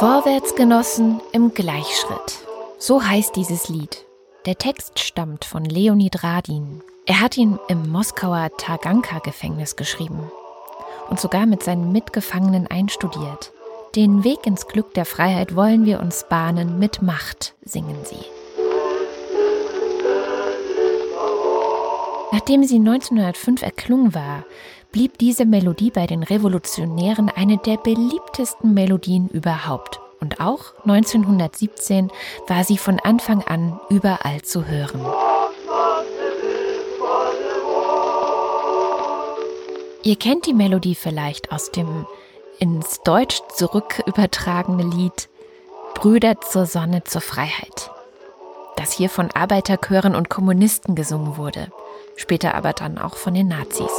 Vorwärtsgenossen im Gleichschritt. So heißt dieses Lied. Der Text stammt von Leonid Radin. Er hat ihn im Moskauer Taganka-Gefängnis geschrieben und sogar mit seinen Mitgefangenen einstudiert. Den Weg ins Glück der Freiheit wollen wir uns bahnen mit Macht, singen sie. Nachdem sie 1905 erklungen war, blieb diese Melodie bei den Revolutionären eine der beliebtesten Melodien überhaupt. Und auch 1917 war sie von Anfang an überall zu hören. Ihr kennt die Melodie vielleicht aus dem ins Deutsch zurück übertragene Lied Brüder zur Sonne zur Freiheit, das hier von Arbeiterchören und Kommunisten gesungen wurde, später aber dann auch von den Nazis.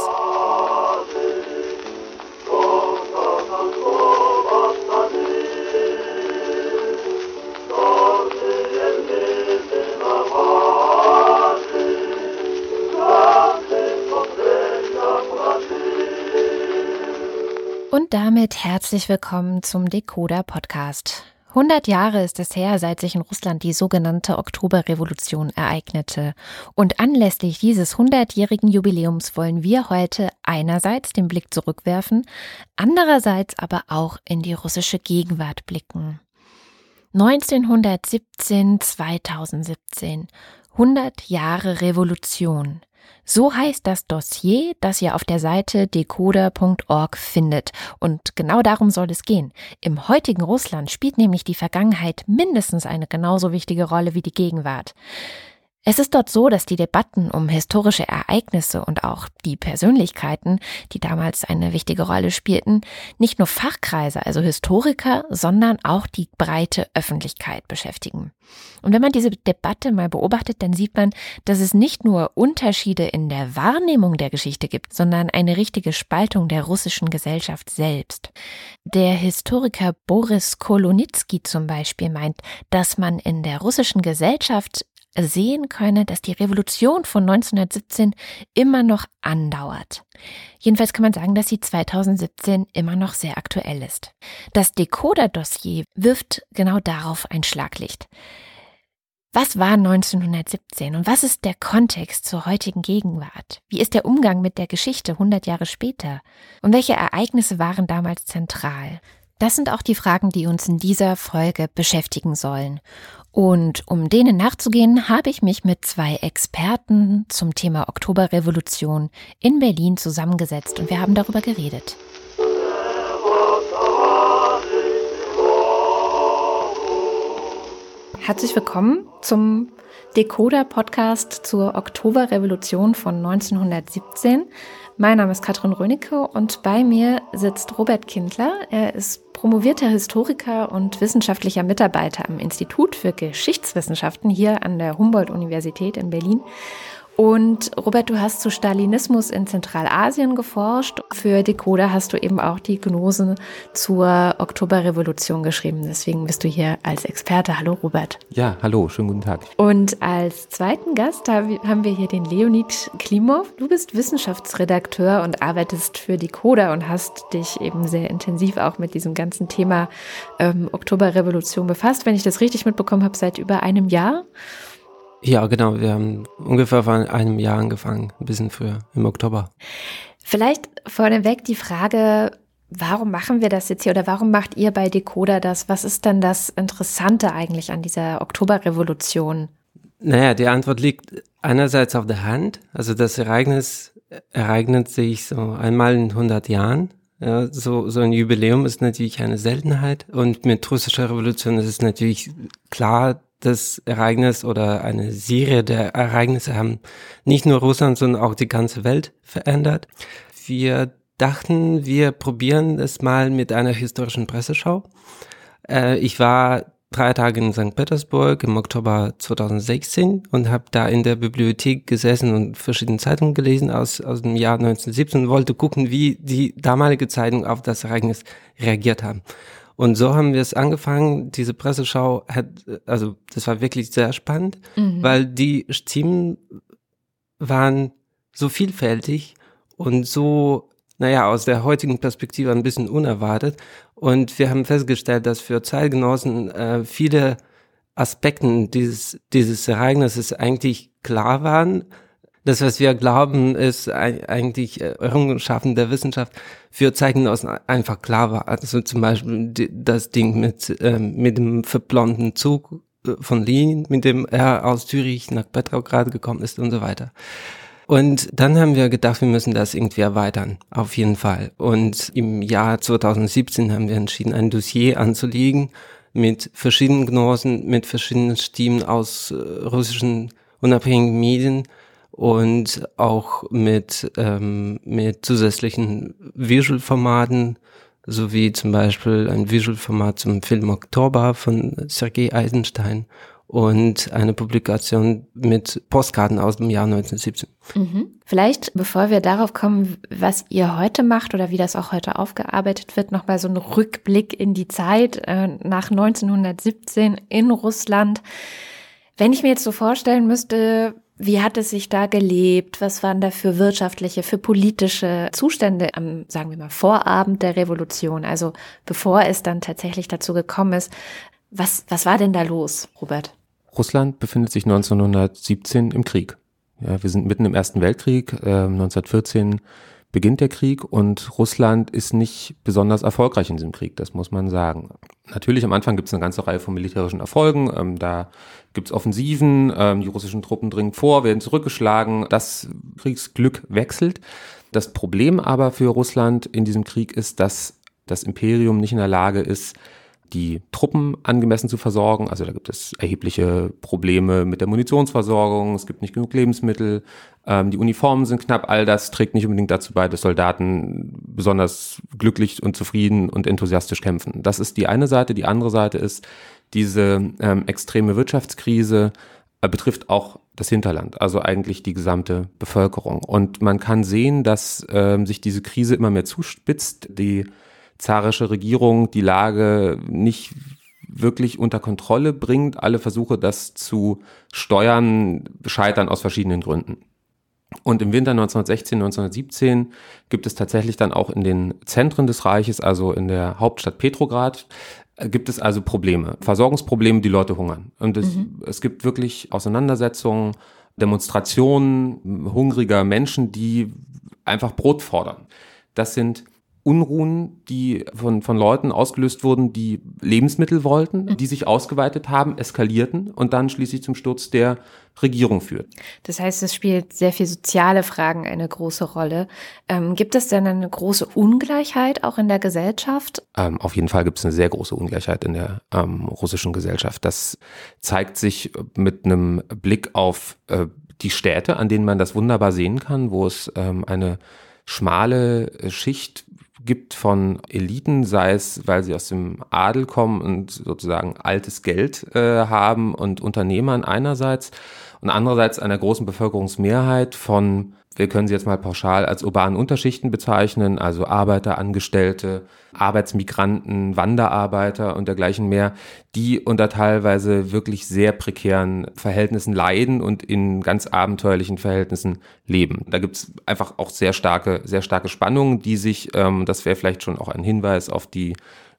Und damit herzlich willkommen zum Decoder Podcast. 100 Jahre ist es her, seit sich in Russland die sogenannte Oktoberrevolution ereignete. Und anlässlich dieses 100-jährigen Jubiläums wollen wir heute einerseits den Blick zurückwerfen, andererseits aber auch in die russische Gegenwart blicken. 1917, 2017. 100 Jahre Revolution. So heißt das Dossier, das ihr auf der Seite decoder.org findet. Und genau darum soll es gehen. Im heutigen Russland spielt nämlich die Vergangenheit mindestens eine genauso wichtige Rolle wie die Gegenwart. Es ist dort so, dass die Debatten um historische Ereignisse und auch die Persönlichkeiten, die damals eine wichtige Rolle spielten, nicht nur Fachkreise, also Historiker, sondern auch die breite Öffentlichkeit beschäftigen. Und wenn man diese Debatte mal beobachtet, dann sieht man, dass es nicht nur Unterschiede in der Wahrnehmung der Geschichte gibt, sondern eine richtige Spaltung der russischen Gesellschaft selbst. Der Historiker Boris Kolonitsky zum Beispiel meint, dass man in der russischen Gesellschaft sehen könne, dass die Revolution von 1917 immer noch andauert. Jedenfalls kann man sagen, dass sie 2017 immer noch sehr aktuell ist. Das Decoder-Dossier wirft genau darauf ein Schlaglicht. Was war 1917 und was ist der Kontext zur heutigen Gegenwart? Wie ist der Umgang mit der Geschichte 100 Jahre später? Und welche Ereignisse waren damals zentral? Das sind auch die Fragen, die uns in dieser Folge beschäftigen sollen. Und um denen nachzugehen, habe ich mich mit zwei Experten zum Thema Oktoberrevolution in Berlin zusammengesetzt und wir haben darüber geredet. Herzlich willkommen zum Decoder-Podcast zur Oktoberrevolution von 1917. Mein Name ist Katrin Rönecke und bei mir sitzt Robert Kindler. Er ist promovierter Historiker und wissenschaftlicher Mitarbeiter am Institut für Geschichtswissenschaften hier an der Humboldt-Universität in Berlin und Robert, du hast zu Stalinismus in Zentralasien geforscht. Für Decoder hast du eben auch die Gnose zur Oktoberrevolution geschrieben. Deswegen bist du hier als Experte. Hallo Robert. Ja, hallo, schönen guten Tag. Und als zweiten Gast haben wir hier den Leonid Klimov. Du bist Wissenschaftsredakteur und arbeitest für Decoder und hast dich eben sehr intensiv auch mit diesem ganzen Thema ähm, Oktoberrevolution befasst. Wenn ich das richtig mitbekommen habe, seit über einem Jahr. Ja, genau. Wir haben ungefähr vor einem Jahr angefangen, ein bisschen früher, im Oktober. Vielleicht vorneweg die Frage, warum machen wir das jetzt hier oder warum macht ihr bei Decoder das? Was ist denn das Interessante eigentlich an dieser Oktoberrevolution? Naja, die Antwort liegt einerseits auf der Hand. Also das Ereignis ereignet sich so einmal in 100 Jahren. Ja, so, so ein Jubiläum ist natürlich eine Seltenheit. Und mit russischer Revolution ist es natürlich klar, das Ereignis oder eine Serie der Ereignisse haben nicht nur Russland, sondern auch die ganze Welt verändert. Wir dachten, wir probieren es mal mit einer historischen Presseschau. Äh, ich war drei Tage in St. Petersburg im Oktober 2016 und habe da in der Bibliothek gesessen und verschiedene Zeitungen gelesen aus, aus dem Jahr 1917 und wollte gucken, wie die damalige Zeitung auf das Ereignis reagiert haben. Und so haben wir es angefangen. Diese Presseschau hat, also das war wirklich sehr spannend, mhm. weil die Themen waren so vielfältig und so naja, aus der heutigen Perspektive ein bisschen unerwartet. Und wir haben festgestellt, dass für Zeitgenossen äh, viele Aspekten dieses, dieses Ereignisses eigentlich klar waren. Das, was wir glauben, ist eigentlich äh, Errungenschaften der Wissenschaft für Zeitgenossen einfach klar war. Also zum Beispiel das Ding mit, ähm, mit dem verblondeten Zug äh, von Lenin, mit dem er aus Zürich nach Petrograd gekommen ist und so weiter. Und dann haben wir gedacht, wir müssen das irgendwie erweitern, auf jeden Fall. Und im Jahr 2017 haben wir entschieden, ein Dossier anzulegen mit verschiedenen Gnosen, mit verschiedenen Stimmen aus äh, russischen unabhängigen Medien und auch mit, ähm, mit zusätzlichen Visual-Formaten, sowie zum Beispiel ein Visual-Format zum Film Oktober von Sergei Eisenstein und eine Publikation mit Postkarten aus dem Jahr 1917. Mhm. Vielleicht, bevor wir darauf kommen, was ihr heute macht oder wie das auch heute aufgearbeitet wird, nochmal so ein Rückblick in die Zeit äh, nach 1917 in Russland. Wenn ich mir jetzt so vorstellen müsste, wie hat es sich da gelebt? Was waren da für wirtschaftliche, für politische Zustände am, sagen wir mal, Vorabend der Revolution? Also bevor es dann tatsächlich dazu gekommen ist. Was, was war denn da los, Robert? Russland befindet sich 1917 im Krieg. Ja, wir sind mitten im Ersten Weltkrieg. Äh, 1914 beginnt der Krieg und Russland ist nicht besonders erfolgreich in diesem Krieg, das muss man sagen. Natürlich, am Anfang gibt es eine ganze Reihe von militärischen Erfolgen. Ähm, da gibt es Offensiven, ähm, die russischen Truppen dringen vor, werden zurückgeschlagen. Das Kriegsglück wechselt. Das Problem aber für Russland in diesem Krieg ist, dass das Imperium nicht in der Lage ist, die Truppen angemessen zu versorgen. Also da gibt es erhebliche Probleme mit der Munitionsversorgung, es gibt nicht genug Lebensmittel, ähm, die Uniformen sind knapp, all das trägt nicht unbedingt dazu bei, dass Soldaten besonders glücklich und zufrieden und enthusiastisch kämpfen. Das ist die eine Seite. Die andere Seite ist, diese ähm, extreme Wirtschaftskrise äh, betrifft auch das Hinterland, also eigentlich die gesamte Bevölkerung. Und man kann sehen, dass ähm, sich diese Krise immer mehr zuspitzt. Die zarische Regierung die Lage nicht wirklich unter Kontrolle bringt. Alle Versuche, das zu steuern, scheitern aus verschiedenen Gründen. Und im Winter 1916, 1917 gibt es tatsächlich dann auch in den Zentren des Reiches, also in der Hauptstadt Petrograd, äh, gibt es also Probleme, Versorgungsprobleme, die Leute hungern. Und es, mhm. es gibt wirklich Auseinandersetzungen, Demonstrationen hungriger Menschen, die einfach Brot fordern. Das sind Unruhen, die von, von Leuten ausgelöst wurden, die Lebensmittel wollten, mhm. die sich ausgeweitet haben, eskalierten und dann schließlich zum Sturz der Regierung führt. Das heißt, es spielt sehr viel soziale Fragen eine große Rolle. Ähm, gibt es denn eine große Ungleichheit auch in der Gesellschaft? Ähm, auf jeden Fall gibt es eine sehr große Ungleichheit in der ähm, russischen Gesellschaft. Das zeigt sich mit einem Blick auf äh, die Städte, an denen man das wunderbar sehen kann, wo es ähm, eine schmale Schicht gibt von Eliten, sei es, weil sie aus dem Adel kommen und sozusagen altes Geld äh, haben und Unternehmern einerseits und andererseits einer großen Bevölkerungsmehrheit von wir können sie jetzt mal pauschal als urbanen Unterschichten bezeichnen, also Arbeiter, Angestellte, Arbeitsmigranten, Wanderarbeiter und dergleichen mehr, die unter teilweise wirklich sehr prekären Verhältnissen leiden und in ganz abenteuerlichen Verhältnissen leben. Da gibt's einfach auch sehr starke, sehr starke Spannungen, die sich, ähm, das wäre vielleicht schon auch ein Hinweis auf die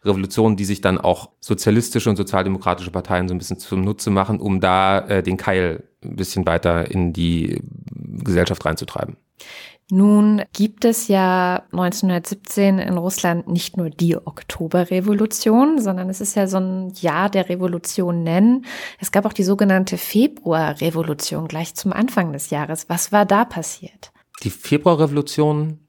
Revolution, die sich dann auch sozialistische und sozialdemokratische Parteien so ein bisschen zum Nutze machen, um da äh, den Keil ein bisschen weiter in die Gesellschaft reinzutreiben. Nun gibt es ja 1917 in Russland nicht nur die Oktoberrevolution, sondern es ist ja so ein Jahr der Revolution nennen. Es gab auch die sogenannte Februarrevolution gleich zum Anfang des Jahres. Was war da passiert? Die Februarrevolution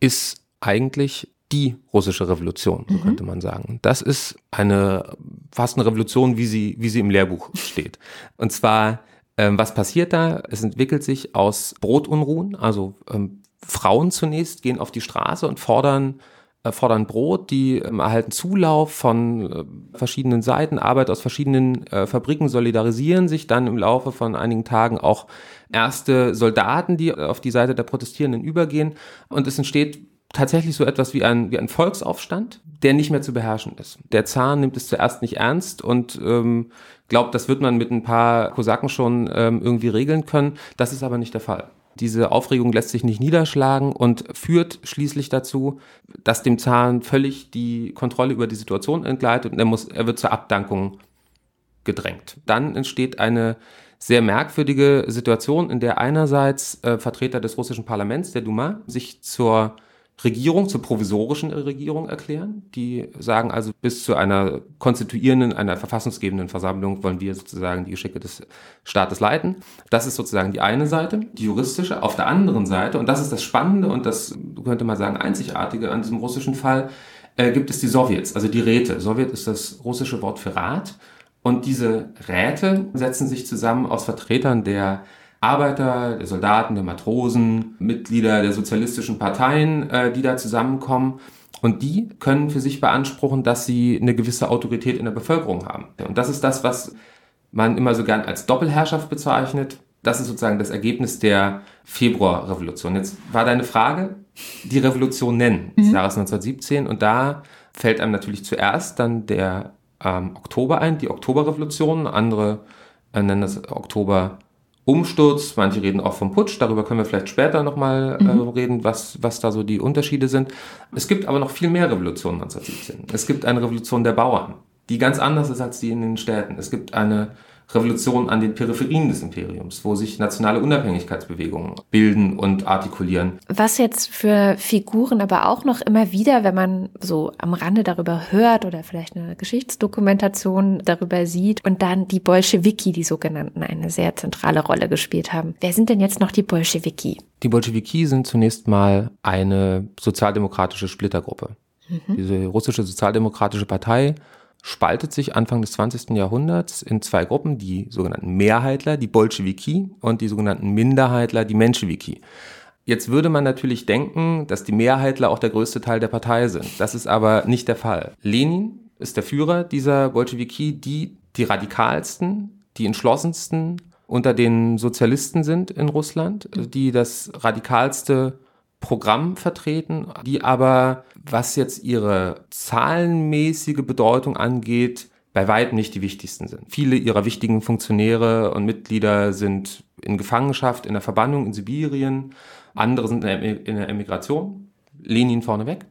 ist eigentlich die russische Revolution, so mhm. könnte man sagen. Das ist eine fast eine Revolution, wie sie, wie sie im Lehrbuch steht. Und zwar, ähm, was passiert da? Es entwickelt sich aus Brotunruhen, also ähm, Frauen zunächst gehen auf die Straße und fordern äh, fordern Brot, die ähm, erhalten Zulauf von äh, verschiedenen Seiten, Arbeit aus verschiedenen äh, Fabriken, solidarisieren sich dann im Laufe von einigen Tagen auch erste Soldaten, die auf die Seite der Protestierenden übergehen und es entsteht tatsächlich so etwas wie ein, wie ein Volksaufstand, der nicht mehr zu beherrschen ist. Der Zar nimmt es zuerst nicht ernst und ähm, glaubt, das wird man mit ein paar Kosaken schon ähm, irgendwie regeln können. Das ist aber nicht der Fall. Diese Aufregung lässt sich nicht niederschlagen und führt schließlich dazu, dass dem Zahn völlig die Kontrolle über die Situation entgleitet und er, muss, er wird zur Abdankung gedrängt. Dann entsteht eine sehr merkwürdige Situation, in der einerseits äh, Vertreter des russischen Parlaments, der Duma, sich zur Regierung, zur provisorischen Regierung erklären. Die sagen also, bis zu einer konstituierenden, einer verfassungsgebenden Versammlung wollen wir sozusagen die Geschicke des Staates leiten. Das ist sozusagen die eine Seite, die juristische. Auf der anderen Seite, und das ist das Spannende und das könnte man sagen einzigartige an diesem russischen Fall, äh, gibt es die Sowjets, also die Räte. Sowjet ist das russische Wort für Rat. Und diese Räte setzen sich zusammen aus Vertretern der Arbeiter, der Soldaten, der Matrosen, Mitglieder der sozialistischen Parteien, äh, die da zusammenkommen. Und die können für sich beanspruchen, dass sie eine gewisse Autorität in der Bevölkerung haben. Und das ist das, was man immer so gern als Doppelherrschaft bezeichnet. Das ist sozusagen das Ergebnis der Februarrevolution. Jetzt war deine Frage, die Revolution nennen, des mhm. Jahres 1917. Und da fällt einem natürlich zuerst dann der ähm, Oktober ein, die Oktoberrevolution. Andere äh, nennen das Oktober Umsturz, manche reden auch vom Putsch, darüber können wir vielleicht später nochmal äh, mhm. äh, reden, was, was da so die Unterschiede sind. Es gibt aber noch viel mehr Revolutionen 1917. Es gibt eine Revolution der Bauern, die ganz anders ist als die in den Städten. Es gibt eine Revolution an den Peripherien des Imperiums, wo sich nationale Unabhängigkeitsbewegungen bilden und artikulieren. Was jetzt für Figuren aber auch noch immer wieder, wenn man so am Rande darüber hört oder vielleicht eine Geschichtsdokumentation darüber sieht und dann die Bolschewiki, die sogenannten, eine sehr zentrale Rolle gespielt haben. Wer sind denn jetzt noch die Bolschewiki? Die Bolschewiki sind zunächst mal eine sozialdemokratische Splittergruppe. Mhm. Diese russische sozialdemokratische Partei spaltet sich Anfang des 20. Jahrhunderts in zwei Gruppen, die sogenannten Mehrheitler, die Bolschewiki und die sogenannten Minderheitler, die Menschewiki. Jetzt würde man natürlich denken, dass die Mehrheitler auch der größte Teil der Partei sind. Das ist aber nicht der Fall. Lenin ist der Führer dieser Bolschewiki, die die radikalsten, die entschlossensten unter den Sozialisten sind in Russland, die das radikalste Programm vertreten, die aber, was jetzt ihre zahlenmäßige Bedeutung angeht, bei weitem nicht die wichtigsten sind. Viele ihrer wichtigen Funktionäre und Mitglieder sind in Gefangenschaft, in der Verbannung in Sibirien, andere sind in der Emigration, Lenin vorneweg,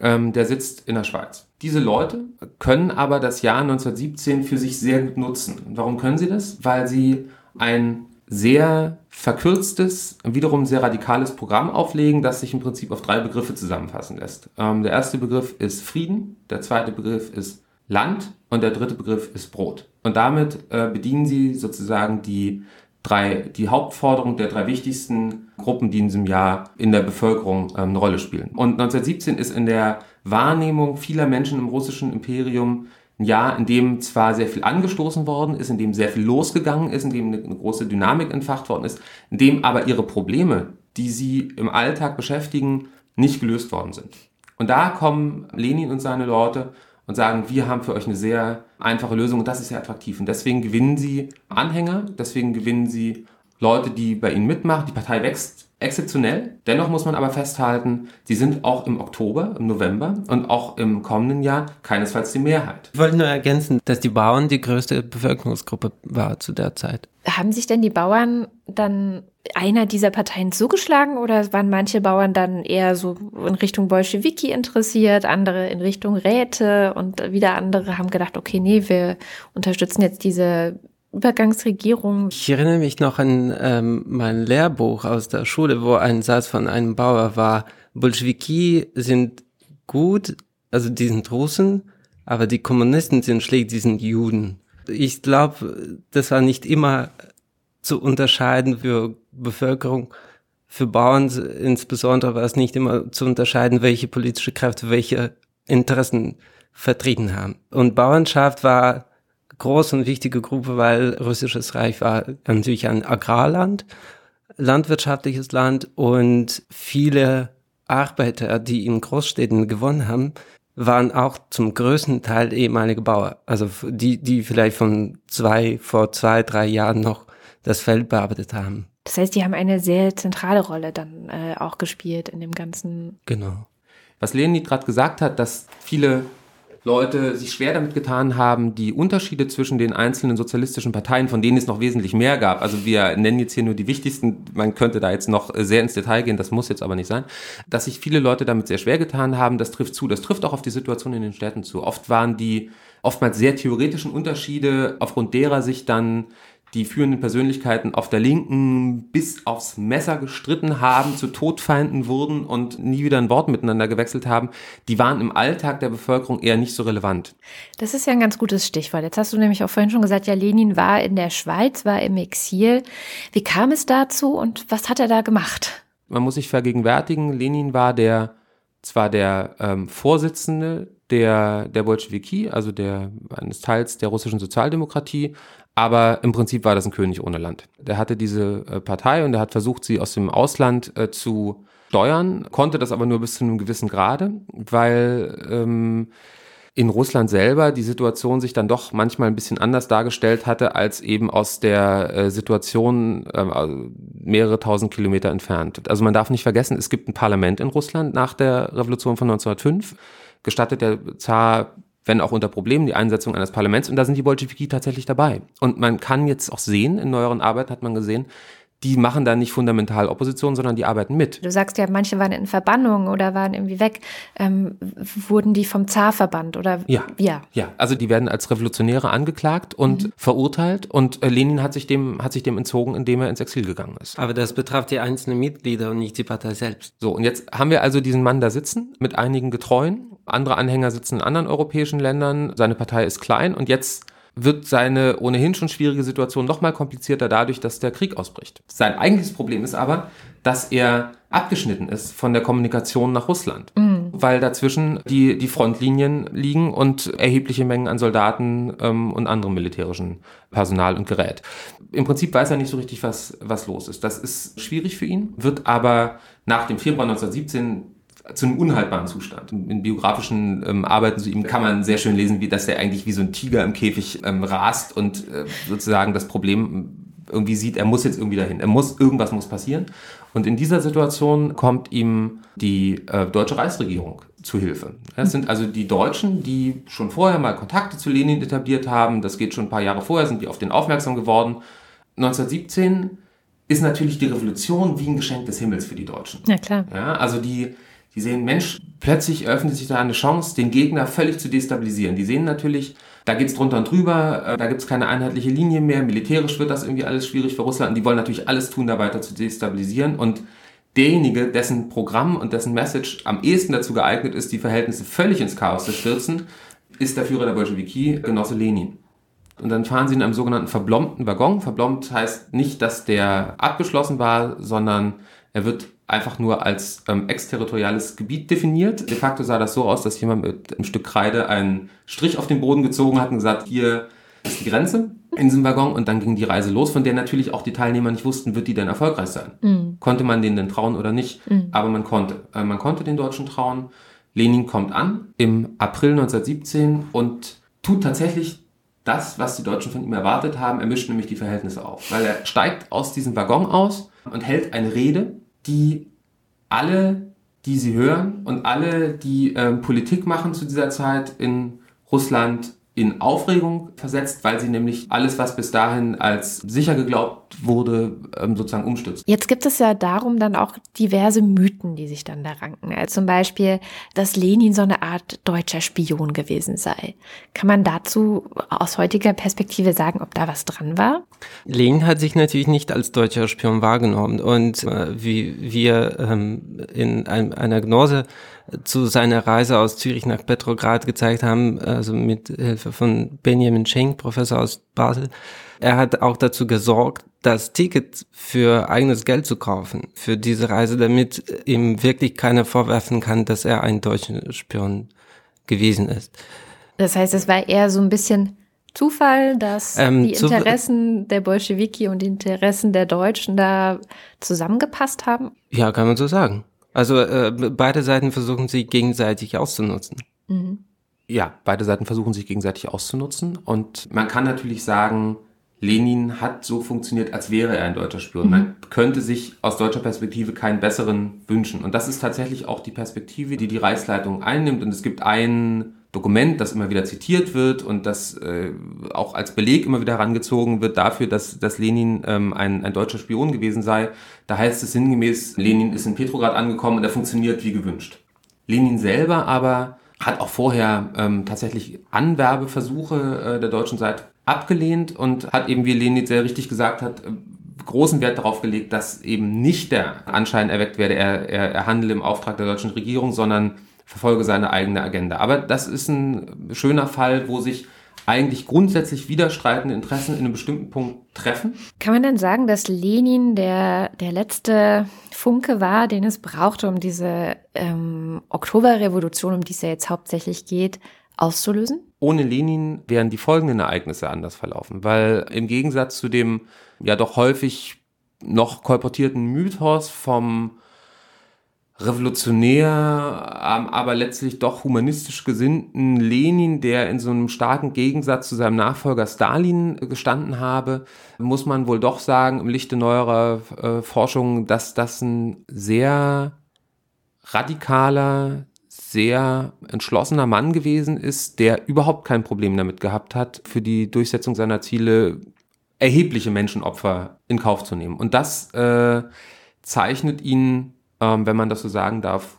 ähm, der sitzt in der Schweiz. Diese Leute können aber das Jahr 1917 für sich sehr gut nutzen. Warum können sie das? Weil sie ein sehr verkürztes, wiederum sehr radikales Programm auflegen, das sich im Prinzip auf drei Begriffe zusammenfassen lässt. Ähm, der erste Begriff ist Frieden, der zweite Begriff ist Land und der dritte Begriff ist Brot. Und damit äh, bedienen sie sozusagen die drei, die Hauptforderung der drei wichtigsten Gruppen, die in diesem Jahr in der Bevölkerung ähm, eine Rolle spielen. Und 1917 ist in der Wahrnehmung vieler Menschen im russischen Imperium ein Jahr, in dem zwar sehr viel angestoßen worden ist, in dem sehr viel losgegangen ist, in dem eine, eine große Dynamik entfacht worden ist, in dem aber ihre Probleme, die sie im Alltag beschäftigen, nicht gelöst worden sind. Und da kommen Lenin und seine Leute und sagen, wir haben für euch eine sehr einfache Lösung und das ist sehr attraktiv. Und deswegen gewinnen sie Anhänger, deswegen gewinnen sie Leute, die bei ihnen mitmachen. Die Partei wächst exzeptionell. Dennoch muss man aber festhalten, sie sind auch im Oktober, im November und auch im kommenden Jahr keinesfalls die Mehrheit. Ich wollte nur ergänzen, dass die Bauern die größte Bevölkerungsgruppe war zu der Zeit. Haben sich denn die Bauern dann einer dieser Parteien zugeschlagen oder waren manche Bauern dann eher so in Richtung Bolschewiki interessiert, andere in Richtung Räte und wieder andere haben gedacht, okay, nee, wir unterstützen jetzt diese Übergangsregierung. Ich erinnere mich noch an ähm, mein Lehrbuch aus der Schule, wo ein Satz von einem Bauer war, Bolschewiki sind gut, also die sind Russen, aber die Kommunisten sind schlecht, die sind Juden. Ich glaube, das war nicht immer zu unterscheiden für Bevölkerung. Für Bauern insbesondere war es nicht immer zu unterscheiden, welche politische Kräfte welche Interessen vertreten haben. Und Bauernschaft war große und wichtige Gruppe, weil russisches Reich war natürlich ein Agrarland, landwirtschaftliches Land und viele Arbeiter, die in Großstädten gewonnen haben, waren auch zum größten Teil ehemalige Bauer. Also die, die vielleicht von zwei, vor zwei, drei Jahren noch das Feld bearbeitet haben. Das heißt, die haben eine sehr zentrale Rolle dann äh, auch gespielt in dem ganzen. Genau. Was Lenin gerade gesagt hat, dass viele Leute sich schwer damit getan haben, die Unterschiede zwischen den einzelnen sozialistischen Parteien, von denen es noch wesentlich mehr gab, also wir nennen jetzt hier nur die wichtigsten, man könnte da jetzt noch sehr ins Detail gehen, das muss jetzt aber nicht sein, dass sich viele Leute damit sehr schwer getan haben, das trifft zu, das trifft auch auf die Situation in den Städten zu. Oft waren die oftmals sehr theoretischen Unterschiede, aufgrund derer sich dann die führenden Persönlichkeiten auf der Linken bis aufs Messer gestritten haben, zu Todfeinden wurden und nie wieder ein Wort miteinander gewechselt haben, die waren im Alltag der Bevölkerung eher nicht so relevant. Das ist ja ein ganz gutes Stichwort. Jetzt hast du nämlich auch vorhin schon gesagt, ja, Lenin war in der Schweiz, war im Exil. Wie kam es dazu und was hat er da gemacht? Man muss sich vergegenwärtigen, Lenin war der zwar der ähm, Vorsitzende der, der Bolschewiki, also der, eines Teils der russischen Sozialdemokratie, aber im Prinzip war das ein König ohne Land. Der hatte diese äh, Partei und er hat versucht, sie aus dem Ausland äh, zu steuern, konnte das aber nur bis zu einem gewissen Grade, weil ähm, in Russland selber die Situation sich dann doch manchmal ein bisschen anders dargestellt hatte, als eben aus der äh, Situation äh, mehrere tausend Kilometer entfernt. Also man darf nicht vergessen, es gibt ein Parlament in Russland nach der Revolution von 1905. Gestattet der Zar wenn auch unter Problemen, die Einsetzung eines Parlaments. Und da sind die Bolschewiki tatsächlich dabei. Und man kann jetzt auch sehen, in neueren Arbeiten hat man gesehen, die machen da nicht fundamental Opposition, sondern die arbeiten mit. Du sagst ja, manche waren in Verbannung oder waren irgendwie weg. Ähm, wurden die vom Zar verbannt oder? Ja. Ja. Ja. Also die werden als Revolutionäre angeklagt und mhm. verurteilt und äh, Lenin hat sich dem, hat sich dem entzogen, indem er ins Exil gegangen ist. Aber das betraf die einzelnen Mitglieder und nicht die Partei selbst. So. Und jetzt haben wir also diesen Mann da sitzen mit einigen Getreuen. Andere Anhänger sitzen in anderen europäischen Ländern. Seine Partei ist klein und jetzt wird seine ohnehin schon schwierige Situation noch mal komplizierter dadurch, dass der Krieg ausbricht. Sein eigentliches Problem ist aber, dass er abgeschnitten ist von der Kommunikation nach Russland, mhm. weil dazwischen die, die Frontlinien liegen und erhebliche Mengen an Soldaten ähm, und anderem militärischen Personal und Gerät. Im Prinzip weiß er nicht so richtig, was, was los ist. Das ist schwierig für ihn, wird aber nach dem Februar 1917 zu einem unhaltbaren Zustand. In biografischen ähm, Arbeiten zu ihm kann man sehr schön lesen, wie dass er eigentlich wie so ein Tiger im Käfig ähm, rast und äh, sozusagen das Problem irgendwie sieht, er muss jetzt irgendwie dahin. Er muss, irgendwas muss passieren. Und in dieser Situation kommt ihm die äh, deutsche Reichsregierung zu Hilfe. Das sind also die Deutschen, die schon vorher mal Kontakte zu Lenin etabliert haben. Das geht schon ein paar Jahre vorher, sind die auf den aufmerksam geworden. 1917 ist natürlich die Revolution wie ein Geschenk des Himmels für die Deutschen. Ja, klar. Ja, also die, die sehen, Mensch, plötzlich eröffnet sich da eine Chance, den Gegner völlig zu destabilisieren. Die sehen natürlich, da geht's drunter und drüber, äh, da gibt's keine einheitliche Linie mehr, militärisch wird das irgendwie alles schwierig für Russland und die wollen natürlich alles tun, da weiter zu destabilisieren und derjenige, dessen Programm und dessen Message am ehesten dazu geeignet ist, die Verhältnisse völlig ins Chaos zu stürzen, ist der Führer der Bolschewiki, Genosse Lenin. Und dann fahren sie in einem sogenannten verblombten Waggon. Verblombt heißt nicht, dass der abgeschlossen war, sondern er wird einfach nur als ähm, exterritoriales Gebiet definiert. De facto sah das so aus, dass jemand mit einem Stück Kreide einen Strich auf den Boden gezogen hat und gesagt, hier ist die Grenze in diesem Waggon und dann ging die Reise los, von der natürlich auch die Teilnehmer nicht wussten, wird die denn erfolgreich sein. Mhm. Konnte man denen denn trauen oder nicht? Mhm. Aber man konnte. Äh, man konnte den Deutschen trauen. Lenin kommt an im April 1917 und tut tatsächlich das, was die Deutschen von ihm erwartet haben. Er mischt nämlich die Verhältnisse auf, weil er steigt aus diesem Waggon aus und hält eine Rede, die alle, die sie hören und alle, die ähm, Politik machen zu dieser Zeit in Russland, in Aufregung versetzt, weil sie nämlich alles, was bis dahin als sicher geglaubt wurde, ähm, sozusagen umstürzt. Jetzt gibt es ja darum dann auch diverse Mythen, die sich dann da ranken. Also zum Beispiel, dass Lenin so eine Art deutscher Spion gewesen sei. Kann man dazu aus heutiger Perspektive sagen, ob da was dran war? Lenin hat sich natürlich nicht als deutscher Spion wahrgenommen und äh, wie wir ähm, in einem, einer Gnose zu seiner Reise aus Zürich nach Petrograd gezeigt haben, also mit Hilfe von Benjamin Schenk, Professor aus Basel. Er hat auch dazu gesorgt, das Ticket für eigenes Geld zu kaufen, für diese Reise, damit ihm wirklich keiner vorwerfen kann, dass er ein deutscher Spion gewesen ist. Das heißt, es war eher so ein bisschen Zufall, dass ähm, die Interessen der Bolschewiki und die Interessen der Deutschen da zusammengepasst haben? Ja, kann man so sagen. Also äh, beide Seiten versuchen sich gegenseitig auszunutzen. Mhm. Ja, beide Seiten versuchen sich gegenseitig auszunutzen. Und man kann natürlich sagen, Lenin hat so funktioniert, als wäre er ein deutscher Spion. Mhm. Man könnte sich aus deutscher Perspektive keinen besseren wünschen. Und das ist tatsächlich auch die Perspektive, die die Reichsleitung einnimmt. Und es gibt einen Dokument, das immer wieder zitiert wird und das äh, auch als Beleg immer wieder herangezogen wird dafür, dass, dass Lenin ähm, ein, ein deutscher Spion gewesen sei. Da heißt es sinngemäß, Lenin ist in Petrograd angekommen und er funktioniert wie gewünscht. Lenin selber aber hat auch vorher ähm, tatsächlich Anwerbeversuche äh, der deutschen Seite abgelehnt und hat eben, wie Lenin sehr richtig gesagt hat, großen Wert darauf gelegt, dass eben nicht der Anschein erweckt werde, er, er, er handele im Auftrag der deutschen Regierung, sondern verfolge seine eigene Agenda. Aber das ist ein schöner Fall, wo sich eigentlich grundsätzlich widerstreitende Interessen in einem bestimmten Punkt treffen. Kann man denn sagen, dass Lenin der, der letzte Funke war, den es brauchte, um diese ähm, Oktoberrevolution, um die es ja jetzt hauptsächlich geht, auszulösen? Ohne Lenin wären die folgenden Ereignisse anders verlaufen, weil im Gegensatz zu dem ja doch häufig noch kolportierten Mythos vom revolutionär, aber letztlich doch humanistisch gesinnten Lenin, der in so einem starken Gegensatz zu seinem Nachfolger Stalin gestanden habe, muss man wohl doch sagen, im Lichte neuerer äh, Forschung, dass das ein sehr radikaler, sehr entschlossener Mann gewesen ist, der überhaupt kein Problem damit gehabt hat, für die Durchsetzung seiner Ziele erhebliche Menschenopfer in Kauf zu nehmen. Und das äh, zeichnet ihn ähm, wenn man das so sagen darf,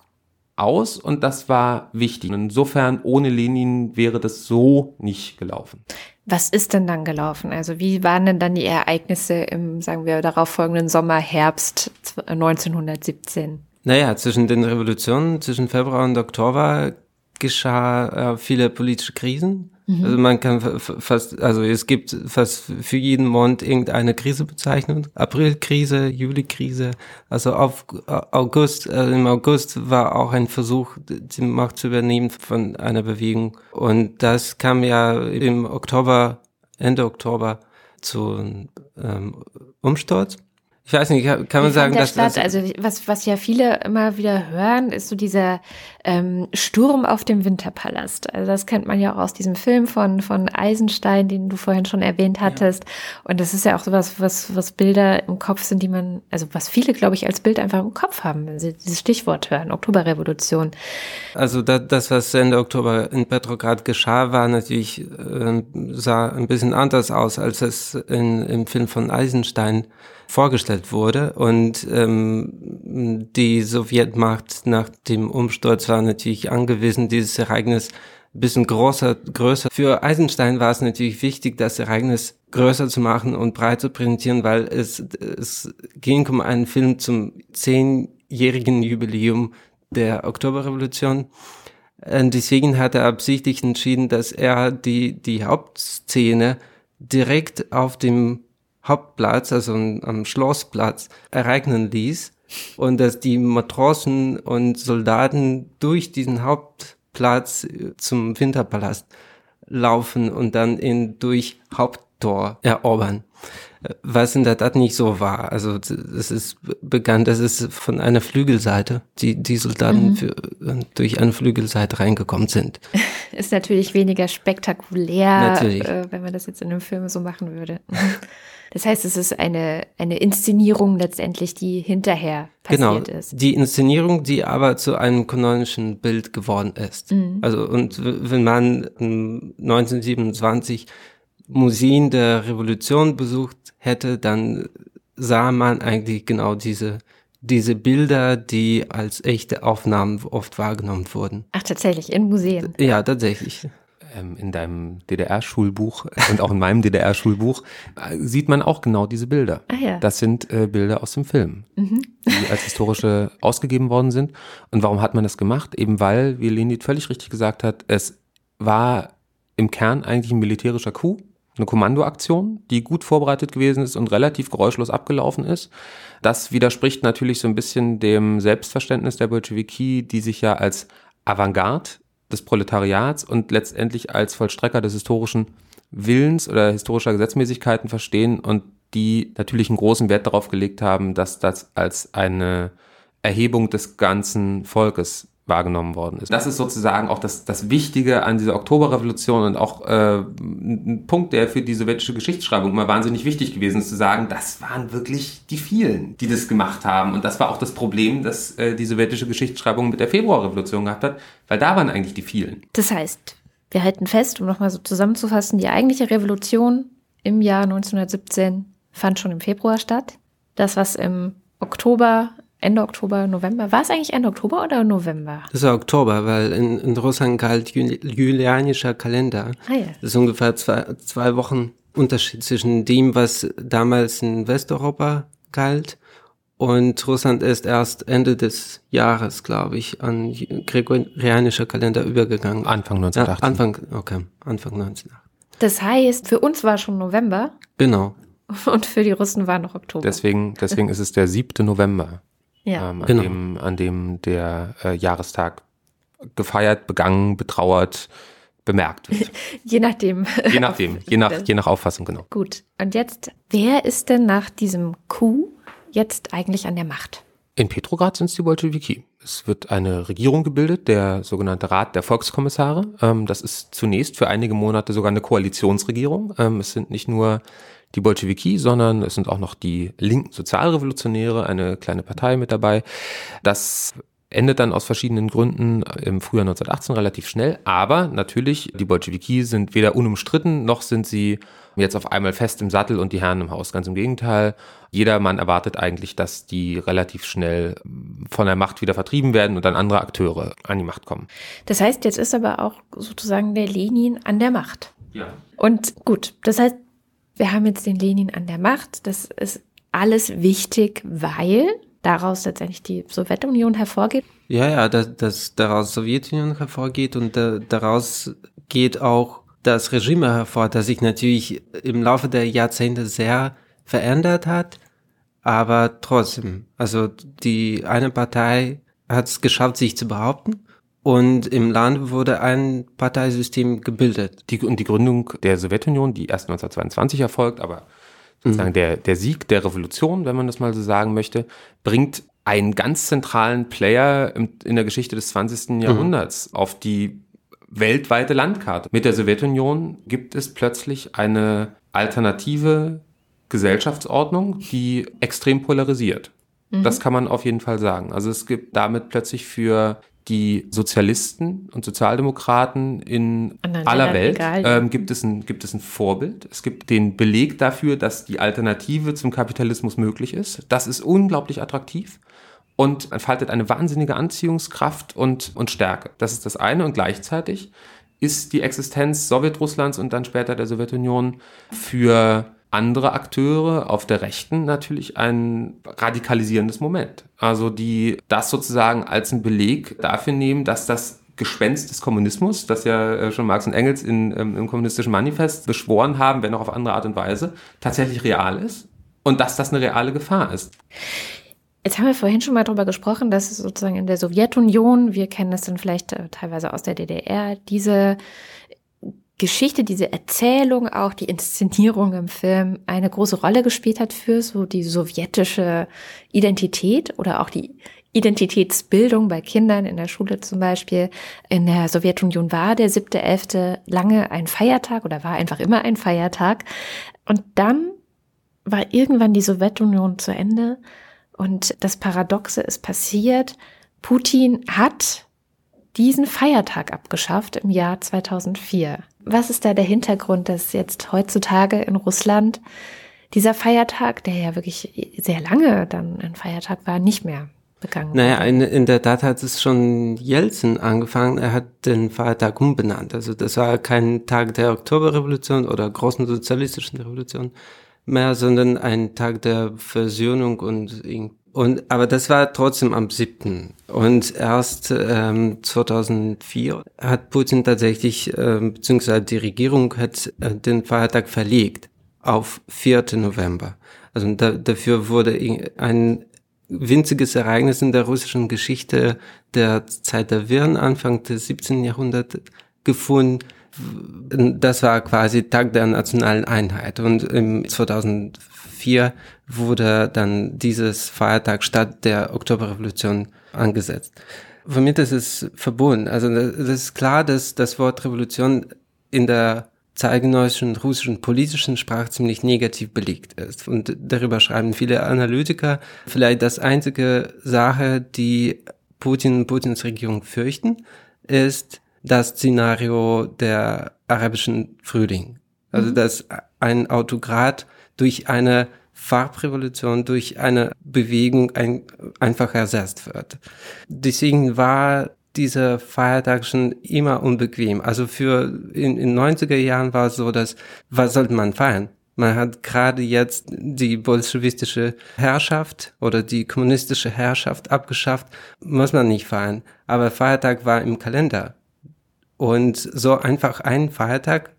aus und das war wichtig. Insofern, ohne Lenin wäre das so nicht gelaufen. Was ist denn dann gelaufen? Also wie waren denn dann die Ereignisse im, sagen wir, darauf folgenden Sommer, Herbst 1917? Naja, zwischen den Revolutionen, zwischen Februar und Oktober geschah äh, viele politische Krisen. Mhm. Also man kann fast, also es gibt fast für jeden Monat irgendeine Krise bezeichnet. Aprilkrise, Julikrise. Also auf August, äh, im August war auch ein Versuch, die Macht zu übernehmen von einer Bewegung. Und das kam ja im Oktober, Ende Oktober zu ähm, Umsturz. Ich weiß nicht, kann man sagen, dass das also was was ja viele immer wieder hören, ist so dieser ähm, Sturm auf dem Winterpalast. Also das kennt man ja auch aus diesem Film von von Eisenstein, den du vorhin schon erwähnt hattest. Ja. Und das ist ja auch sowas, was was Bilder im Kopf sind, die man also was viele, glaube ich, als Bild einfach im Kopf haben, wenn sie dieses Stichwort hören, Oktoberrevolution. Also da, das, was Ende Oktober in Petrograd geschah, war natürlich äh, sah ein bisschen anders aus, als es in, im Film von Eisenstein vorgestellt wurde. Und ähm, die Sowjetmacht nach dem Umsturz war natürlich angewiesen, dieses Ereignis ein bisschen größer, größer. Für Eisenstein war es natürlich wichtig, das Ereignis größer zu machen und breit zu präsentieren, weil es, es ging um einen Film zum zehnjährigen Jubiläum der Oktoberrevolution. Und deswegen hat er absichtlich entschieden, dass er die, die Hauptszene direkt auf dem Hauptplatz, also am Schlossplatz, ereignen ließ und dass die Matrosen und Soldaten durch diesen Hauptplatz äh, zum Winterpalast laufen und dann ihn durch Haupttor erobern. Äh, was in der Tat nicht so war. Also es ist bekannt, dass es von einer Flügelseite, die, die Soldaten mhm. für, durch eine Flügelseite reingekommen sind. Ist natürlich weniger spektakulär, natürlich. Äh, wenn man das jetzt in einem Film so machen würde. Das heißt, es ist eine, eine Inszenierung letztendlich, die hinterher passiert genau, ist. Die Inszenierung, die aber zu einem kanonischen Bild geworden ist. Mhm. Also, und wenn man 1927 Museen der Revolution besucht hätte, dann sah man eigentlich genau diese, diese Bilder, die als echte Aufnahmen oft wahrgenommen wurden. Ach, tatsächlich, in Museen? Ja, tatsächlich. Ähm, in deinem DDR-Schulbuch und auch in meinem DDR-Schulbuch äh, sieht man auch genau diese Bilder. Ah, ja. Das sind äh, Bilder aus dem Film, mhm. die als historische ausgegeben worden sind. Und warum hat man das gemacht? Eben weil, wie Lenin völlig richtig gesagt hat, es war im Kern eigentlich ein militärischer Coup, eine Kommandoaktion, die gut vorbereitet gewesen ist und relativ geräuschlos abgelaufen ist. Das widerspricht natürlich so ein bisschen dem Selbstverständnis der Bolschewiki, die sich ja als Avantgarde des Proletariats und letztendlich als Vollstrecker des historischen Willens oder historischer Gesetzmäßigkeiten verstehen und die natürlich einen großen Wert darauf gelegt haben, dass das als eine Erhebung des ganzen Volkes wahrgenommen worden ist. Das ist sozusagen auch das, das Wichtige an dieser Oktoberrevolution und auch äh, ein Punkt, der für die sowjetische Geschichtsschreibung immer wahnsinnig wichtig gewesen ist, zu sagen, das waren wirklich die vielen, die das gemacht haben. Und das war auch das Problem, das äh, die sowjetische Geschichtsschreibung mit der Februarrevolution gehabt hat, weil da waren eigentlich die vielen. Das heißt, Wir halten fest, um nochmal so zusammenzufassen, die eigentliche Revolution im Jahr 1917 fand schon im Februar statt. Das, was im Oktober, Ende Oktober, November, war es eigentlich Ende Oktober oder November? Das war Oktober, weil in, in Russland galt julianischer Kalender. Ah, ja. Das ist ungefähr zwei, zwei Wochen Unterschied zwischen dem, was damals in Westeuropa galt und Russland ist erst Ende des Jahres, glaube ich, an gregorianischer Kalender übergegangen. Anfang 1918. Ja, Anfang, okay, Anfang 1918. Das heißt, für uns war schon November. Genau. Und für die Russen war noch Oktober. Deswegen, deswegen ist es der 7. November. Ja. Ähm, an, genau. dem, an dem der äh, Jahrestag gefeiert, begangen, betrauert, bemerkt wird. je nachdem. Je nachdem, je nach, je nach Auffassung, genau. Gut. Und jetzt, wer ist denn nach diesem Coup jetzt eigentlich an der Macht? In Petrograd sind es die Bolschewiki. Es wird eine Regierung gebildet, der sogenannte Rat der Volkskommissare. Ähm, das ist zunächst für einige Monate sogar eine Koalitionsregierung. Ähm, es sind nicht nur die Bolschewiki, sondern es sind auch noch die linken Sozialrevolutionäre, eine kleine Partei mit dabei. Das endet dann aus verschiedenen Gründen im Frühjahr 1918 relativ schnell. Aber natürlich, die Bolschewiki sind weder unumstritten, noch sind sie jetzt auf einmal fest im Sattel und die Herren im Haus. Ganz im Gegenteil. Jeder Mann erwartet eigentlich, dass die relativ schnell von der Macht wieder vertrieben werden und dann andere Akteure an die Macht kommen. Das heißt, jetzt ist aber auch sozusagen der Lenin an der Macht. Ja. Und gut, das heißt, wir haben jetzt den Lenin an der Macht. Das ist alles wichtig, weil daraus letztendlich die Sowjetunion hervorgeht? Ja, ja, dass, dass daraus Sowjetunion hervorgeht und da, daraus geht auch das Regime hervor, das sich natürlich im Laufe der Jahrzehnte sehr verändert hat, aber trotzdem, also die eine Partei hat es geschafft, sich zu behaupten und im Land wurde ein Parteisystem gebildet. Die, und die Gründung der Sowjetunion, die erst 1922 erfolgt, aber sozusagen mhm. der, der Sieg der Revolution, wenn man das mal so sagen möchte, bringt einen ganz zentralen Player in der Geschichte des 20. Mhm. Jahrhunderts mhm. auf die weltweite Landkarte. Mit der Sowjetunion gibt es plötzlich eine alternative Gesellschaftsordnung, die extrem polarisiert. Mhm. Das kann man auf jeden Fall sagen. Also es gibt damit plötzlich für die Sozialisten und Sozialdemokraten in aller Welt ähm, gibt, es ein, gibt es ein Vorbild. Es gibt den Beleg dafür, dass die Alternative zum Kapitalismus möglich ist. Das ist unglaublich attraktiv und entfaltet eine wahnsinnige Anziehungskraft und, und Stärke. Das ist das eine und gleichzeitig ist die Existenz Sowjetrusslands und dann später der Sowjetunion für andere Akteure auf der Rechten natürlich ein radikalisierendes Moment. Also die das sozusagen als ein Beleg dafür nehmen, dass das Gespenst des Kommunismus, das ja äh, schon Marx und Engels in, ähm, im kommunistischen Manifest beschworen haben, wenn auch auf andere Art und Weise, tatsächlich real ist und dass das eine reale Gefahr ist. Jetzt haben wir vorhin schon mal darüber gesprochen, dass sozusagen in der Sowjetunion, wir kennen das dann vielleicht äh, teilweise aus der DDR, diese Geschichte, diese Erzählung, auch die Inszenierung im Film eine große Rolle gespielt hat für so die sowjetische Identität oder auch die Identitätsbildung bei Kindern in der Schule zum Beispiel. In der Sowjetunion war der siebte, elfte lange ein Feiertag oder war einfach immer ein Feiertag. Und dann war irgendwann die Sowjetunion zu Ende und das Paradoxe ist passiert. Putin hat diesen Feiertag abgeschafft im Jahr 2004 was ist da der Hintergrund, dass jetzt heutzutage in Russland dieser Feiertag, der ja wirklich sehr lange dann ein Feiertag war, nicht mehr begangen Naja, in, in der Tat hat es schon Jelzin angefangen. Er hat den Feiertag umbenannt. Also das war kein Tag der Oktoberrevolution oder großen sozialistischen Revolution mehr, sondern ein Tag der Versöhnung und und, aber das war trotzdem am 7. Und erst ähm, 2004 hat Putin tatsächlich, äh, beziehungsweise die Regierung hat äh, den Feiertag verlegt auf 4. November. Also da, dafür wurde ein winziges Ereignis in der russischen Geschichte der Zeit der Wirren, Anfang des 17. Jahrhunderts gefunden. Das war quasi Tag der nationalen Einheit. Und im 2004 2004 wurde dann dieses Feiertag statt der Oktoberrevolution angesetzt. Womit ist es verbunden? Also das ist klar, dass das Wort Revolution in der zeitgenössischen russischen politischen Sprache ziemlich negativ belegt ist. Und darüber schreiben viele Analytiker. Vielleicht das einzige Sache, die Putin und Putins Regierung fürchten, ist, das Szenario der arabischen Frühling. Also, mhm. dass ein Autokrat durch eine Farbrevolution, durch eine Bewegung ein, einfach ersetzt wird. Deswegen war dieser Feiertag schon immer unbequem. Also für in, in 90er Jahren war es so, dass was sollte man feiern? Man hat gerade jetzt die bolschewistische Herrschaft oder die kommunistische Herrschaft abgeschafft, muss man nicht feiern. Aber Feiertag war im Kalender. Und so einfach ein Feiertag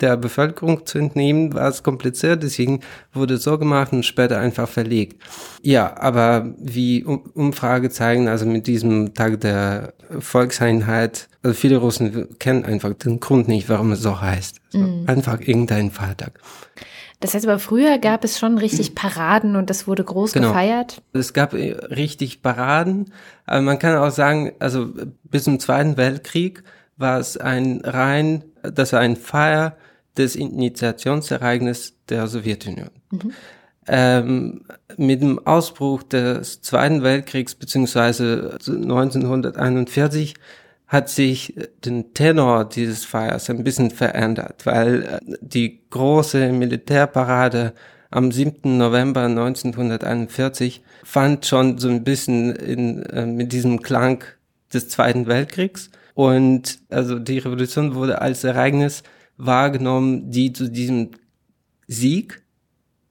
der Bevölkerung zu entnehmen, war es kompliziert, deswegen wurde es so gemacht und später einfach verlegt. Ja, aber wie Umfrage zeigen, also mit diesem Tag der Volkseinheit, also viele Russen kennen einfach den Grund nicht, warum es so heißt. Mhm. Einfach irgendein Feiertag. Das heißt aber, früher gab es schon richtig Paraden und das wurde groß genau. gefeiert? Es gab äh, richtig Paraden, aber man kann auch sagen, also bis zum Zweiten Weltkrieg war es ein rein das war ein Feier des Initiationsereignisses der Sowjetunion. Mhm. Ähm, mit dem Ausbruch des Zweiten Weltkriegs beziehungsweise 1941 hat sich den Tenor dieses Feiers ein bisschen verändert, weil äh, die große Militärparade am 7. November 1941 fand schon so ein bisschen in, äh, mit diesem Klang des Zweiten Weltkriegs und also die Revolution wurde als Ereignis wahrgenommen, die zu diesem Sieg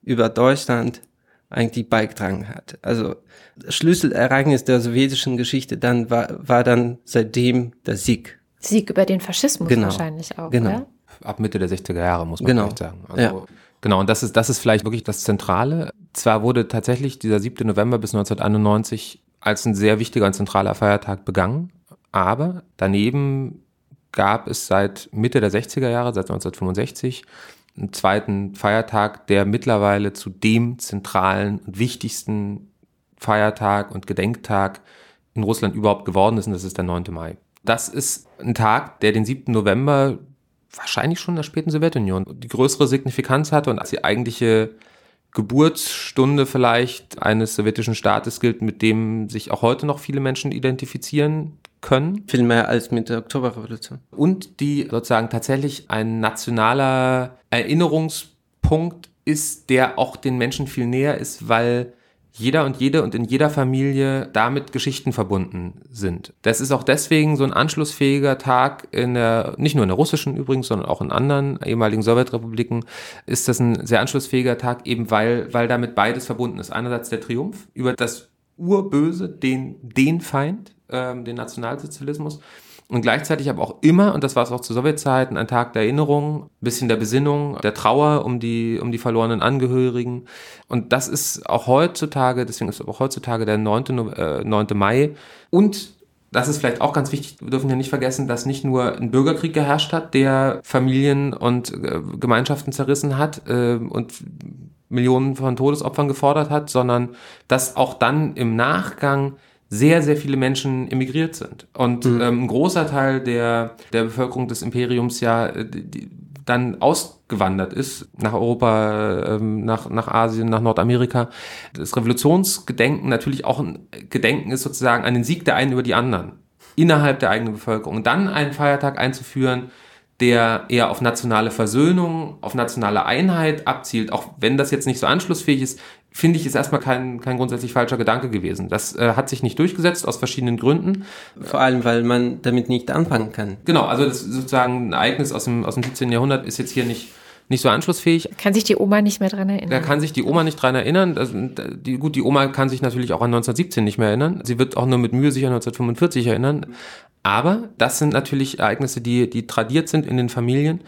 über Deutschland eigentlich beigetragen hat. Also das Schlüsselereignis der sowjetischen Geschichte dann war, war dann seitdem der Sieg. Sieg über den Faschismus genau. wahrscheinlich auch, genau. Oder? Ab Mitte der 60er Jahre, muss man genau. vielleicht sagen. Also, ja. Genau, und das ist, das ist vielleicht wirklich das Zentrale. Zwar wurde tatsächlich dieser 7. November bis 1991 als ein sehr wichtiger und zentraler Feiertag begangen, aber daneben gab es seit Mitte der 60er Jahre, seit 1965, einen zweiten Feiertag, der mittlerweile zu dem zentralen und wichtigsten Feiertag und Gedenktag in Russland überhaupt geworden ist, und das ist der 9. Mai. Das ist ein Tag, der den 7. November wahrscheinlich schon in der späten Sowjetunion die größere Signifikanz hatte und als die eigentliche Geburtsstunde vielleicht eines sowjetischen Staates gilt, mit dem sich auch heute noch viele Menschen identifizieren können. Viel mehr als mit der Oktoberrevolution. Und die sozusagen tatsächlich ein nationaler Erinnerungspunkt ist, der auch den Menschen viel näher ist, weil jeder und jede und in jeder Familie damit Geschichten verbunden sind. Das ist auch deswegen so ein anschlussfähiger Tag in der, nicht nur in der russischen übrigens, sondern auch in anderen ehemaligen Sowjetrepubliken ist das ein sehr anschlussfähiger Tag, eben weil, weil damit beides verbunden ist. Einerseits der Triumph über das Urböse, den, den Feind, ähm, den Nationalsozialismus. Und gleichzeitig aber auch immer, und das war es auch zu Sowjetzeiten, ein Tag der Erinnerung, bisschen der Besinnung, der Trauer um die, um die verlorenen Angehörigen. Und das ist auch heutzutage, deswegen ist auch heutzutage der 9. Äh, 9. Mai. Und das ist vielleicht auch ganz wichtig, wir dürfen ja nicht vergessen, dass nicht nur ein Bürgerkrieg geherrscht hat, der Familien und äh, Gemeinschaften zerrissen hat äh, und Millionen von Todesopfern gefordert hat, sondern dass auch dann im Nachgang sehr, sehr viele Menschen emigriert sind. Und mhm. ähm, ein großer Teil der, der Bevölkerung des Imperiums ja äh, die, dann ausgewandert ist nach Europa, ähm, nach, nach Asien, nach Nordamerika. Das Revolutionsgedenken natürlich auch ein Gedenken ist sozusagen an den Sieg der einen über die anderen innerhalb der eigenen Bevölkerung. Und dann einen Feiertag einzuführen, der eher auf nationale Versöhnung, auf nationale Einheit abzielt, auch wenn das jetzt nicht so anschlussfähig ist, finde ich, ist erstmal kein, kein grundsätzlich falscher Gedanke gewesen. Das äh, hat sich nicht durchgesetzt aus verschiedenen Gründen. Vor allem, weil man damit nicht anfangen kann. Genau, also das sozusagen ein Ereignis aus dem, aus dem 17. Jahrhundert ist jetzt hier nicht, nicht so anschlussfähig. Kann sich die Oma nicht mehr dran erinnern? Da kann sich die Oma nicht dran erinnern. Das, die, gut, die Oma kann sich natürlich auch an 1917 nicht mehr erinnern. Sie wird auch nur mit Mühe sich an 1945 erinnern. Aber das sind natürlich Ereignisse, die, die tradiert sind in den Familien.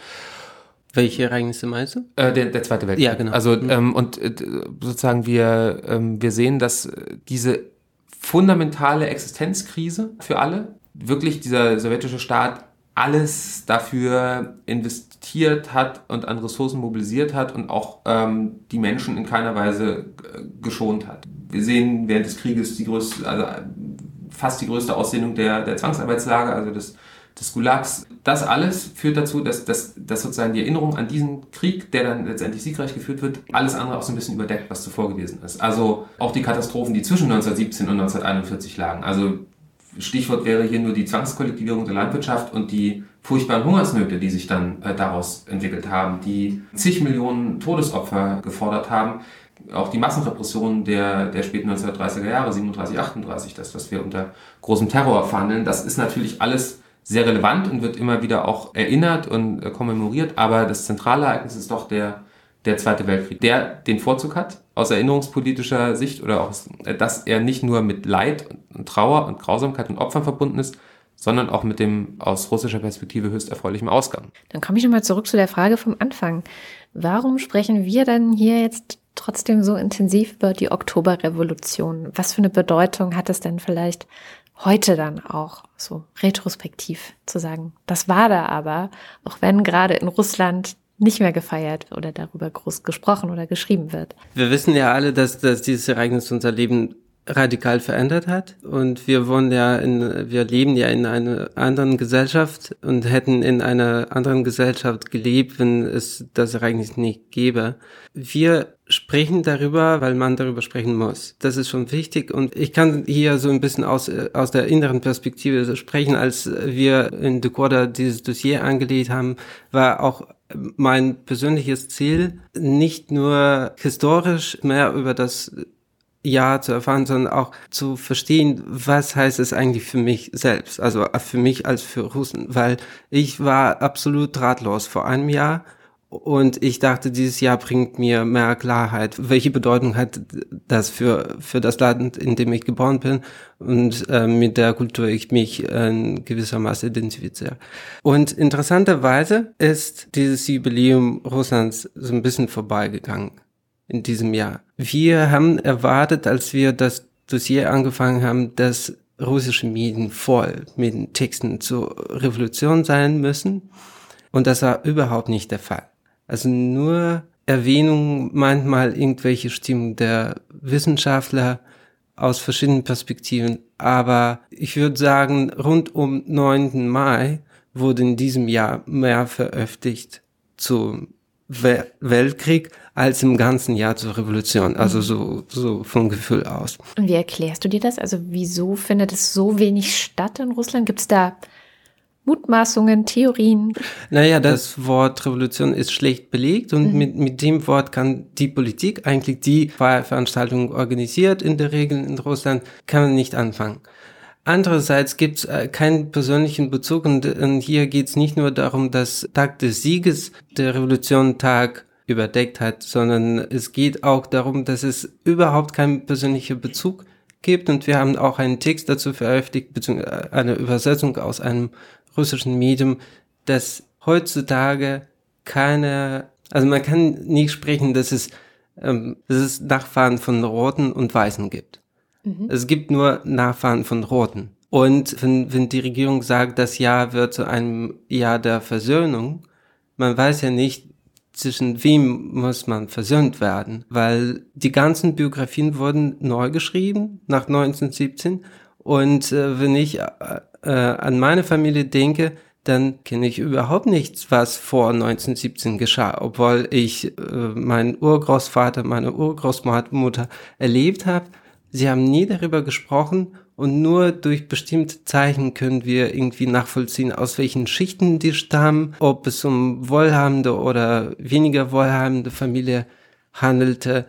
Welche Ereignisse meinst du? Äh, der, der Zweite Weltkrieg. Ja, genau. Also mhm. ähm, und äh, sozusagen wir ähm, wir sehen, dass diese fundamentale Existenzkrise für alle wirklich dieser sowjetische Staat alles dafür investiert hat und an Ressourcen mobilisiert hat und auch ähm, die Menschen in keiner Weise äh, geschont hat. Wir sehen während des Krieges die größte, also fast die größte Ausdehnung der, der Zwangsarbeitslager, also des des Gulags. Das alles führt dazu, dass, dass, dass sozusagen die Erinnerung an diesen Krieg, der dann letztendlich siegreich geführt wird, alles andere auch so ein bisschen überdeckt, was zuvor gewesen ist. Also auch die Katastrophen, die zwischen 1917 und 1941 lagen. Also Stichwort wäre hier nur die Zwangskollektivierung der Landwirtschaft und die furchtbaren Hungersnöte, die sich dann äh, daraus entwickelt haben, die zig Millionen Todesopfer gefordert haben. Auch die Massenrepression der, der späten 1930er Jahre, 37, 38, das, was wir unter großem Terror verhandeln, das ist natürlich alles sehr relevant und wird immer wieder auch erinnert und äh, kommemoriert, aber das zentrale Ereignis ist doch der, der Zweite Weltkrieg, der den Vorzug hat, aus erinnerungspolitischer Sicht oder auch, äh, dass er nicht nur mit Leid und Trauer und Grausamkeit und Opfern verbunden ist, sondern auch mit dem aus russischer Perspektive höchst erfreulichen Ausgang. Dann komme ich nochmal zurück zu der Frage vom Anfang. Warum sprechen wir denn hier jetzt trotzdem so intensiv über die Oktoberrevolution? Was für eine Bedeutung hat es denn vielleicht heute dann auch so retrospektiv zu sagen, das war da aber, auch wenn gerade in Russland nicht mehr gefeiert oder darüber groß gesprochen oder geschrieben wird. Wir wissen ja alle, dass, dass dieses Ereignis unser Leben radikal verändert hat. Und wir wohnen ja in, wir leben ja in einer anderen Gesellschaft und hätten in einer anderen Gesellschaft gelebt, wenn es das Ereignis nicht gäbe. Wir sprechen darüber, weil man darüber sprechen muss. Das ist schon wichtig und ich kann hier so ein bisschen aus, aus der inneren Perspektive sprechen, als wir in Decoder dieses Dossier angelegt haben, war auch mein persönliches Ziel, nicht nur historisch mehr über das ja zu erfahren, sondern auch zu verstehen, was heißt es eigentlich für mich selbst, also für mich als für Russen, weil ich war absolut ratlos vor einem Jahr und ich dachte, dieses Jahr bringt mir mehr Klarheit. Welche Bedeutung hat das für, für das Land, in dem ich geboren bin und äh, mit der Kultur ich mich äh, gewissermaßen identifiziere. Und interessanterweise ist dieses Jubiläum Russlands so ein bisschen vorbeigegangen in diesem Jahr. Wir haben erwartet, als wir das Dossier angefangen haben, dass russische Medien voll mit Texten zur Revolution sein müssen. Und das war überhaupt nicht der Fall. Also nur Erwähnung, manchmal irgendwelche Stimmen der Wissenschaftler aus verschiedenen Perspektiven. Aber ich würde sagen, rund um 9. Mai wurde in diesem Jahr mehr veröffentlicht zum Weltkrieg als im ganzen Jahr zur Revolution. Also mhm. so, so vom Gefühl aus. Und wie erklärst du dir das? Also wieso findet es so wenig statt in Russland? Gibt es da Mutmaßungen, Theorien? Naja, das Wort Revolution ist schlecht belegt und mhm. mit, mit dem Wort kann die Politik eigentlich die Veranstaltung organisiert in der Regel in Russland, kann man nicht anfangen. Andererseits gibt es äh, keinen persönlichen Bezug und, und hier geht es nicht nur darum, dass Tag des Sieges der Revolution Tag überdeckt hat, sondern es geht auch darum, dass es überhaupt keinen persönlichen Bezug gibt und wir haben auch einen Text dazu veröffentlicht, beziehungsweise eine Übersetzung aus einem russischen Medium, dass heutzutage keine, also man kann nicht sprechen, dass es, ähm, dass es Nachfahren von Roten und Weißen gibt. Mhm. Es gibt nur Nachfahren von Roten. Und wenn, wenn die Regierung sagt, das Jahr wird zu einem Jahr der Versöhnung, man weiß ja nicht, zwischen wem muss man versöhnt werden, weil die ganzen Biografien wurden neu geschrieben nach 1917 und äh, wenn ich äh, äh, an meine Familie denke, dann kenne ich überhaupt nichts, was vor 1917 geschah, obwohl ich äh, meinen Urgroßvater, meine Urgroßmutter erlebt habe. Sie haben nie darüber gesprochen und nur durch bestimmte Zeichen können wir irgendwie nachvollziehen, aus welchen Schichten die stammen, ob es um wohlhabende oder weniger wohlhabende Familie handelte.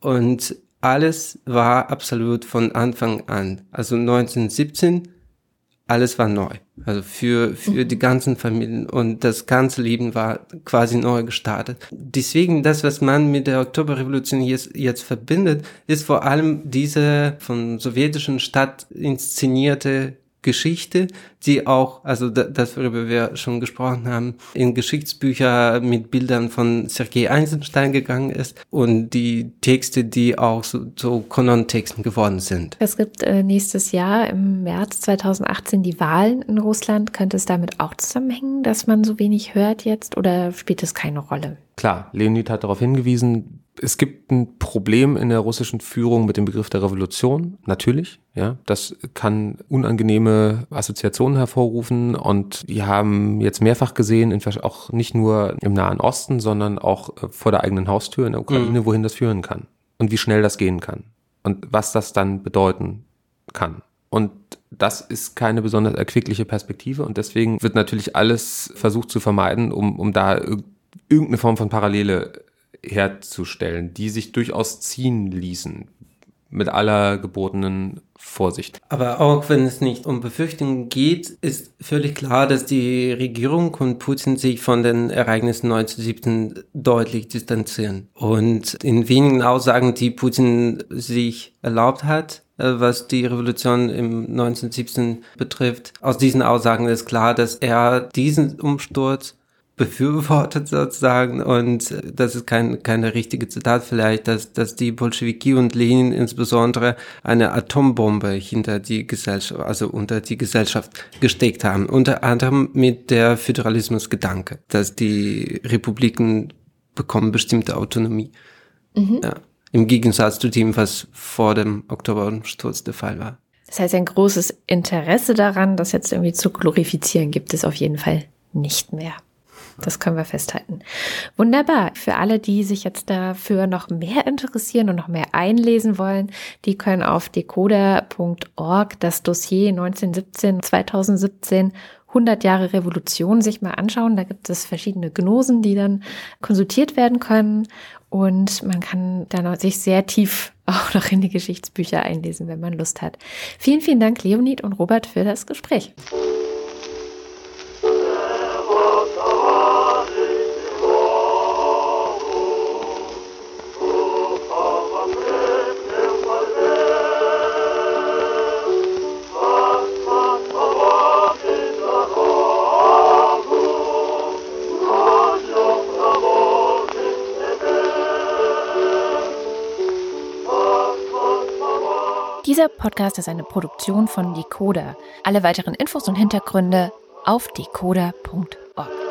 Und alles war absolut von Anfang an. Also 1917 alles war neu. Also für, für die ganzen Familien und das ganze Leben war quasi neu gestartet. Deswegen das, was man mit der Oktoberrevolution jetzt, jetzt verbindet, ist vor allem diese von sowjetischen Stadt inszenierte Geschichte, die auch, also das, worüber wir schon gesprochen haben, in Geschichtsbücher mit Bildern von Sergei Eisenstein gegangen ist und die Texte, die auch so, so Konon-Texten geworden sind. Es gibt äh, nächstes Jahr im März 2018 die Wahlen in Russland. Könnte es damit auch zusammenhängen, dass man so wenig hört jetzt oder spielt es keine Rolle? Klar, Leonid hat darauf hingewiesen, es gibt ein Problem in der russischen Führung mit dem Begriff der Revolution, natürlich. Ja, das kann unangenehme Assoziationen hervorrufen und die haben jetzt mehrfach gesehen, auch nicht nur im Nahen Osten, sondern auch äh, vor der eigenen Haustür in der Ukraine, mhm. wohin das führen kann und wie schnell das gehen kann und was das dann bedeuten kann. Und das ist keine besonders erquickliche Perspektive und deswegen wird natürlich alles versucht zu vermeiden, um, um da irgendeine Form von Parallele herzustellen, die sich durchaus ziehen ließen mit aller gebotenen Vorsicht. Aber auch wenn es nicht um Befürchtungen geht, ist völlig klar, dass die Regierung und Putin sich von den Ereignissen 1917 deutlich distanzieren. Und in wenigen Aussagen, die Putin sich erlaubt hat, äh, was die Revolution im 1917 betrifft, aus diesen Aussagen ist klar, dass er diesen Umsturz befürwortet sozusagen und das ist kein keine richtige Zitat vielleicht, dass dass die Bolschewiki und Lenin insbesondere eine Atombombe hinter die Gesellschaft, also unter die Gesellschaft gesteckt haben, unter anderem mit der Föderalismusgedanke, dass die Republiken bekommen bestimmte Autonomie. Mhm. Ja, Im Gegensatz zu dem, was vor dem Oktobersturz der Fall war. Das heißt, ein großes Interesse daran, das jetzt irgendwie zu glorifizieren, gibt es auf jeden Fall nicht mehr. Das können wir festhalten. Wunderbar. Für alle, die sich jetzt dafür noch mehr interessieren und noch mehr einlesen wollen, die können auf decoder.org das Dossier 1917, 2017 100 Jahre Revolution sich mal anschauen. Da gibt es verschiedene Gnosen, die dann konsultiert werden können. Und man kann dann sich sehr tief auch noch in die Geschichtsbücher einlesen, wenn man Lust hat. Vielen, vielen Dank, Leonid und Robert, für das Gespräch. Dieser Podcast ist eine Produktion von Decoder. Alle weiteren Infos und Hintergründe auf decoder.org.